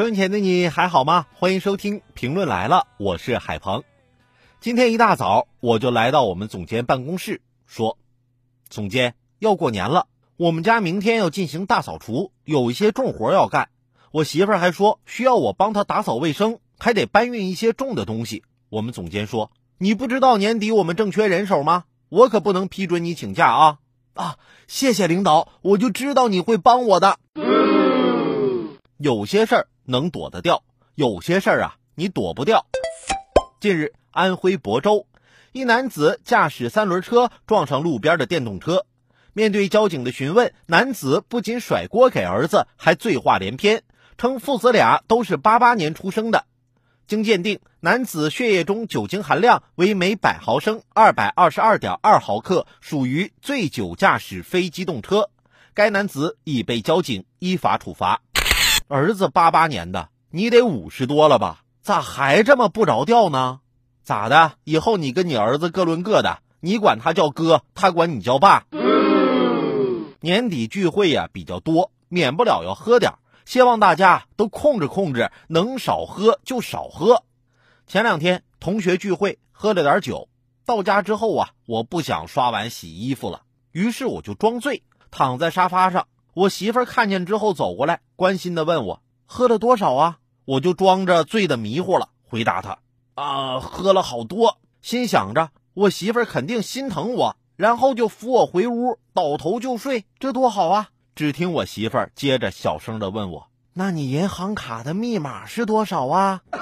收音前的你还好吗？欢迎收听评论来了，我是海鹏。今天一大早我就来到我们总监办公室，说：“总监要过年了，我们家明天要进行大扫除，有一些重活要干。我媳妇儿还说需要我帮她打扫卫生，还得搬运一些重的东西。”我们总监说：“你不知道年底我们正缺人手吗？我可不能批准你请假啊！”啊，谢谢领导，我就知道你会帮我的。有些事儿能躲得掉，有些事儿啊你躲不掉。近日，安徽亳州一男子驾驶三轮车撞上路边的电动车，面对交警的询问，男子不仅甩锅给儿子，还醉话连篇，称父子俩都是八八年出生的。经鉴定，男子血液中酒精含量为每百毫升二百二十二点二毫克，属于醉酒驾驶非机动车。该男子已被交警依法处罚。儿子八八年的，你得五十多了吧？咋还这么不着调呢？咋的？以后你跟你儿子各论各的，你管他叫哥，他管你叫爸。年底聚会呀比较多，免不了要喝点希望大家都控制控制，能少喝就少喝。前两天同学聚会喝了点酒，到家之后啊，我不想刷碗洗衣服了，于是我就装醉，躺在沙发上。我媳妇儿看见之后走过来，关心的问我喝了多少啊？我就装着醉的迷糊了，回答她啊，喝了好多。心想着我媳妇儿肯定心疼我，然后就扶我回屋，倒头就睡，这多好啊！只听我媳妇儿接着小声的问我：“那你银行卡的密码是多少啊？”